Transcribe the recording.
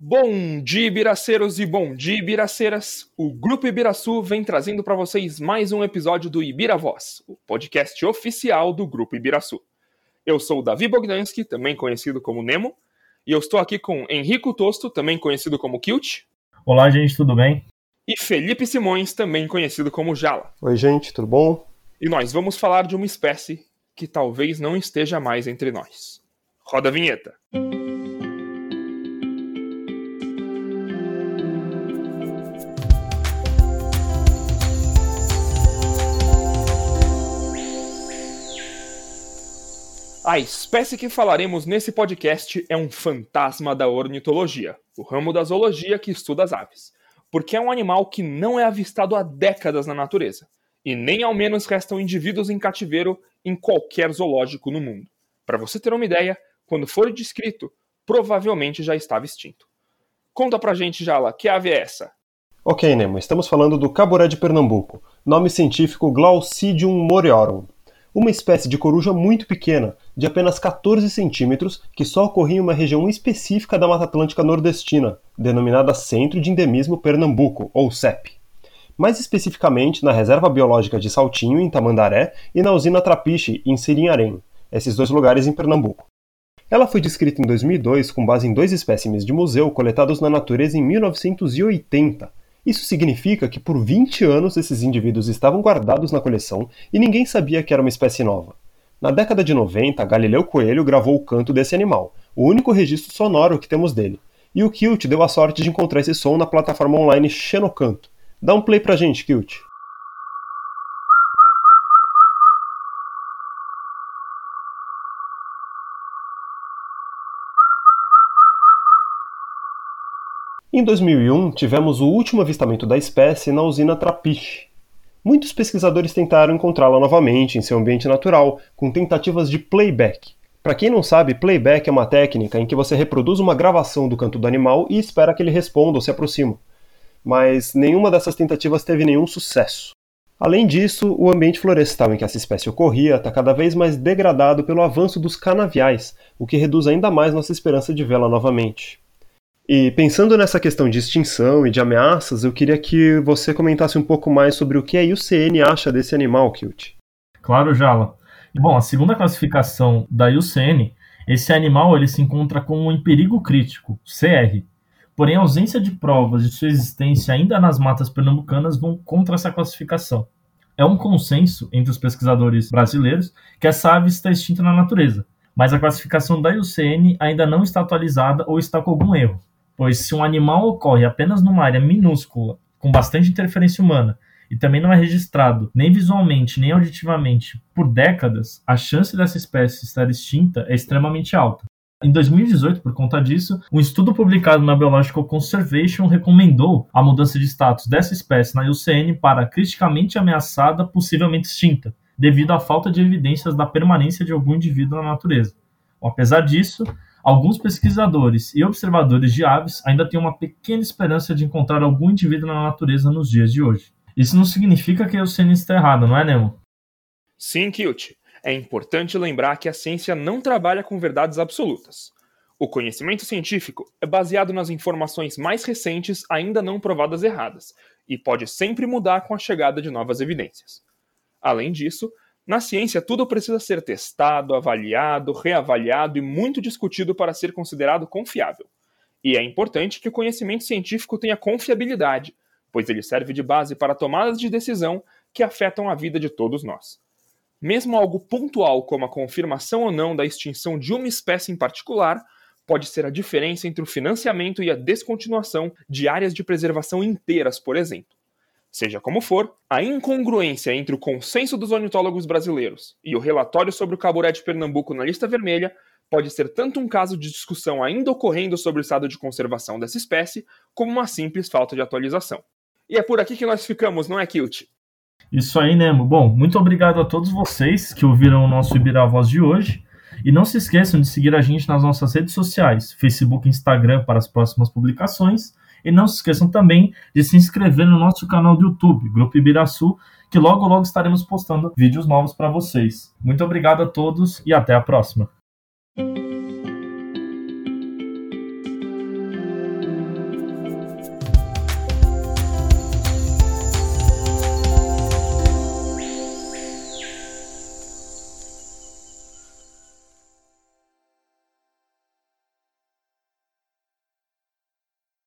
Bom dia, Ibiraceiros e bom dia, Ibiraceiras! O Grupo Ibiraçu vem trazendo para vocês mais um episódio do Ibira Voz, o podcast oficial do Grupo Ibiraçu. Eu sou o Davi Bogdansky, também conhecido como Nemo, e eu estou aqui com Henrico Tosto, também conhecido como Kilt. Olá, gente, tudo bem? E Felipe Simões, também conhecido como Jala. Oi, gente, tudo bom? E nós vamos falar de uma espécie que talvez não esteja mais entre nós. Roda a vinheta. A espécie que falaremos nesse podcast é um fantasma da ornitologia, o ramo da zoologia que estuda as aves, porque é um animal que não é avistado há décadas na natureza, e nem ao menos restam indivíduos em cativeiro em qualquer zoológico no mundo. Para você ter uma ideia, quando for descrito, provavelmente já estava extinto. Conta pra gente, Jala, que ave é essa? Ok, Nemo, estamos falando do caburé de Pernambuco, nome científico Glaucidium moriorum, uma espécie de coruja muito pequena, de apenas 14 centímetros, que só ocorria em uma região específica da Mata Atlântica nordestina, denominada Centro de Endemismo Pernambuco, ou CEP. Mais especificamente na Reserva Biológica de Saltinho, em Tamandaré, e na usina Trapiche, em Sirinharém, esses dois lugares em Pernambuco. Ela foi descrita em 2002 com base em dois espécimes de museu coletados na natureza em 1980, isso significa que por 20 anos esses indivíduos estavam guardados na coleção e ninguém sabia que era uma espécie nova. Na década de 90, Galileu Coelho gravou o canto desse animal, o único registro sonoro que temos dele. E o Kilt deu a sorte de encontrar esse som na plataforma online Xenocanto. Dá um play pra gente, Kilt. Em 2001, tivemos o último avistamento da espécie na usina Trapiche. Muitos pesquisadores tentaram encontrá-la novamente em seu ambiente natural, com tentativas de playback. Para quem não sabe, playback é uma técnica em que você reproduz uma gravação do canto do animal e espera que ele responda ou se aproxime. Mas nenhuma dessas tentativas teve nenhum sucesso. Além disso, o ambiente florestal em que essa espécie ocorria está cada vez mais degradado pelo avanço dos canaviais, o que reduz ainda mais nossa esperança de vê-la novamente. E pensando nessa questão de extinção e de ameaças, eu queria que você comentasse um pouco mais sobre o que a IUCN acha desse animal, Kilt. Claro, Jala. Bom, a segunda classificação da IUCN, esse animal ele se encontra como em perigo crítico, CR. Porém, a ausência de provas de sua existência ainda nas matas pernambucanas vão contra essa classificação. É um consenso entre os pesquisadores brasileiros que essa ave está extinta na natureza, mas a classificação da IUCN ainda não está atualizada ou está com algum erro pois se um animal ocorre apenas numa área minúscula, com bastante interferência humana, e também não é registrado nem visualmente nem auditivamente por décadas, a chance dessa espécie estar extinta é extremamente alta. Em 2018, por conta disso, um estudo publicado na Biological Conservation recomendou a mudança de status dessa espécie na IUCN para criticamente ameaçada, possivelmente extinta, devido à falta de evidências da permanência de algum indivíduo na natureza. Apesar disso, Alguns pesquisadores e observadores de aves ainda têm uma pequena esperança de encontrar algum indivíduo na natureza nos dias de hoje. Isso não significa que a ciência está errada, não é, Nemo? Sim, Kilt. É importante lembrar que a ciência não trabalha com verdades absolutas. O conhecimento científico é baseado nas informações mais recentes ainda não provadas erradas, e pode sempre mudar com a chegada de novas evidências. Além disso, na ciência, tudo precisa ser testado, avaliado, reavaliado e muito discutido para ser considerado confiável. E é importante que o conhecimento científico tenha confiabilidade, pois ele serve de base para tomadas de decisão que afetam a vida de todos nós. Mesmo algo pontual, como a confirmação ou não da extinção de uma espécie em particular, pode ser a diferença entre o financiamento e a descontinuação de áreas de preservação inteiras, por exemplo. Seja como for, a incongruência entre o consenso dos ornitólogos brasileiros e o relatório sobre o caburé de Pernambuco na lista vermelha pode ser tanto um caso de discussão ainda ocorrendo sobre o estado de conservação dessa espécie, como uma simples falta de atualização. E é por aqui que nós ficamos, não é, Kilt? Isso aí, Nemo. Bom, muito obrigado a todos vocês que ouviram o nosso Ibirá Voz de hoje. E não se esqueçam de seguir a gente nas nossas redes sociais, Facebook e Instagram para as próximas publicações e não se esqueçam também de se inscrever no nosso canal do YouTube, Grupo Ibiraçu, que logo logo estaremos postando vídeos novos para vocês. Muito obrigado a todos e até a próxima.